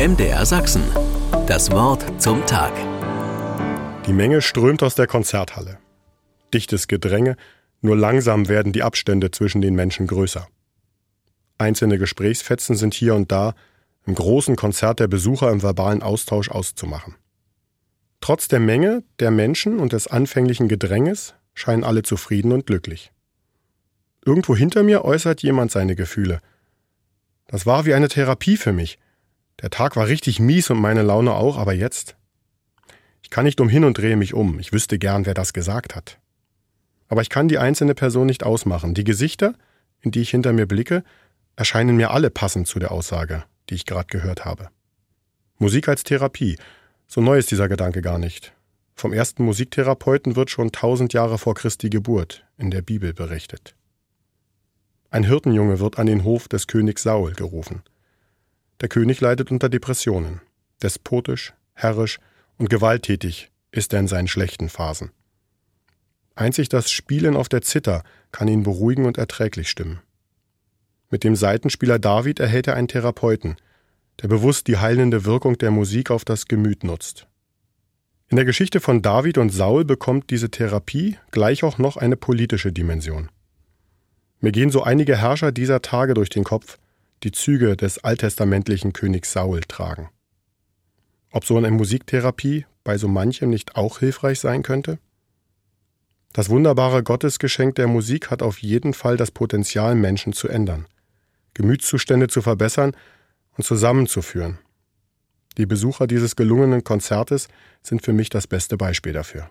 MDR Sachsen. Das Wort zum Tag. Die Menge strömt aus der Konzerthalle. Dichtes Gedränge, nur langsam werden die Abstände zwischen den Menschen größer. Einzelne Gesprächsfetzen sind hier und da im großen Konzert der Besucher im verbalen Austausch auszumachen. Trotz der Menge der Menschen und des anfänglichen Gedränges scheinen alle zufrieden und glücklich. Irgendwo hinter mir äußert jemand seine Gefühle. Das war wie eine Therapie für mich. Der Tag war richtig mies und meine Laune auch, aber jetzt? Ich kann nicht umhin und drehe mich um. Ich wüsste gern, wer das gesagt hat. Aber ich kann die einzelne Person nicht ausmachen. Die Gesichter, in die ich hinter mir blicke, erscheinen mir alle passend zu der Aussage, die ich gerade gehört habe. Musik als Therapie. So neu ist dieser Gedanke gar nicht. Vom ersten Musiktherapeuten wird schon tausend Jahre vor Christi Geburt in der Bibel berichtet. Ein Hirtenjunge wird an den Hof des Königs Saul gerufen. Der König leidet unter Depressionen. Despotisch, herrisch und gewalttätig ist er in seinen schlechten Phasen. Einzig das Spielen auf der Zither kann ihn beruhigen und erträglich stimmen. Mit dem Seitenspieler David erhält er einen Therapeuten, der bewusst die heilende Wirkung der Musik auf das Gemüt nutzt. In der Geschichte von David und Saul bekommt diese Therapie gleich auch noch eine politische Dimension. Mir gehen so einige Herrscher dieser Tage durch den Kopf, die Züge des alttestamentlichen Königs Saul tragen. Ob so eine Musiktherapie bei so manchem nicht auch hilfreich sein könnte? Das wunderbare Gottesgeschenk der Musik hat auf jeden Fall das Potenzial, Menschen zu ändern, Gemütszustände zu verbessern und zusammenzuführen. Die Besucher dieses gelungenen Konzertes sind für mich das beste Beispiel dafür.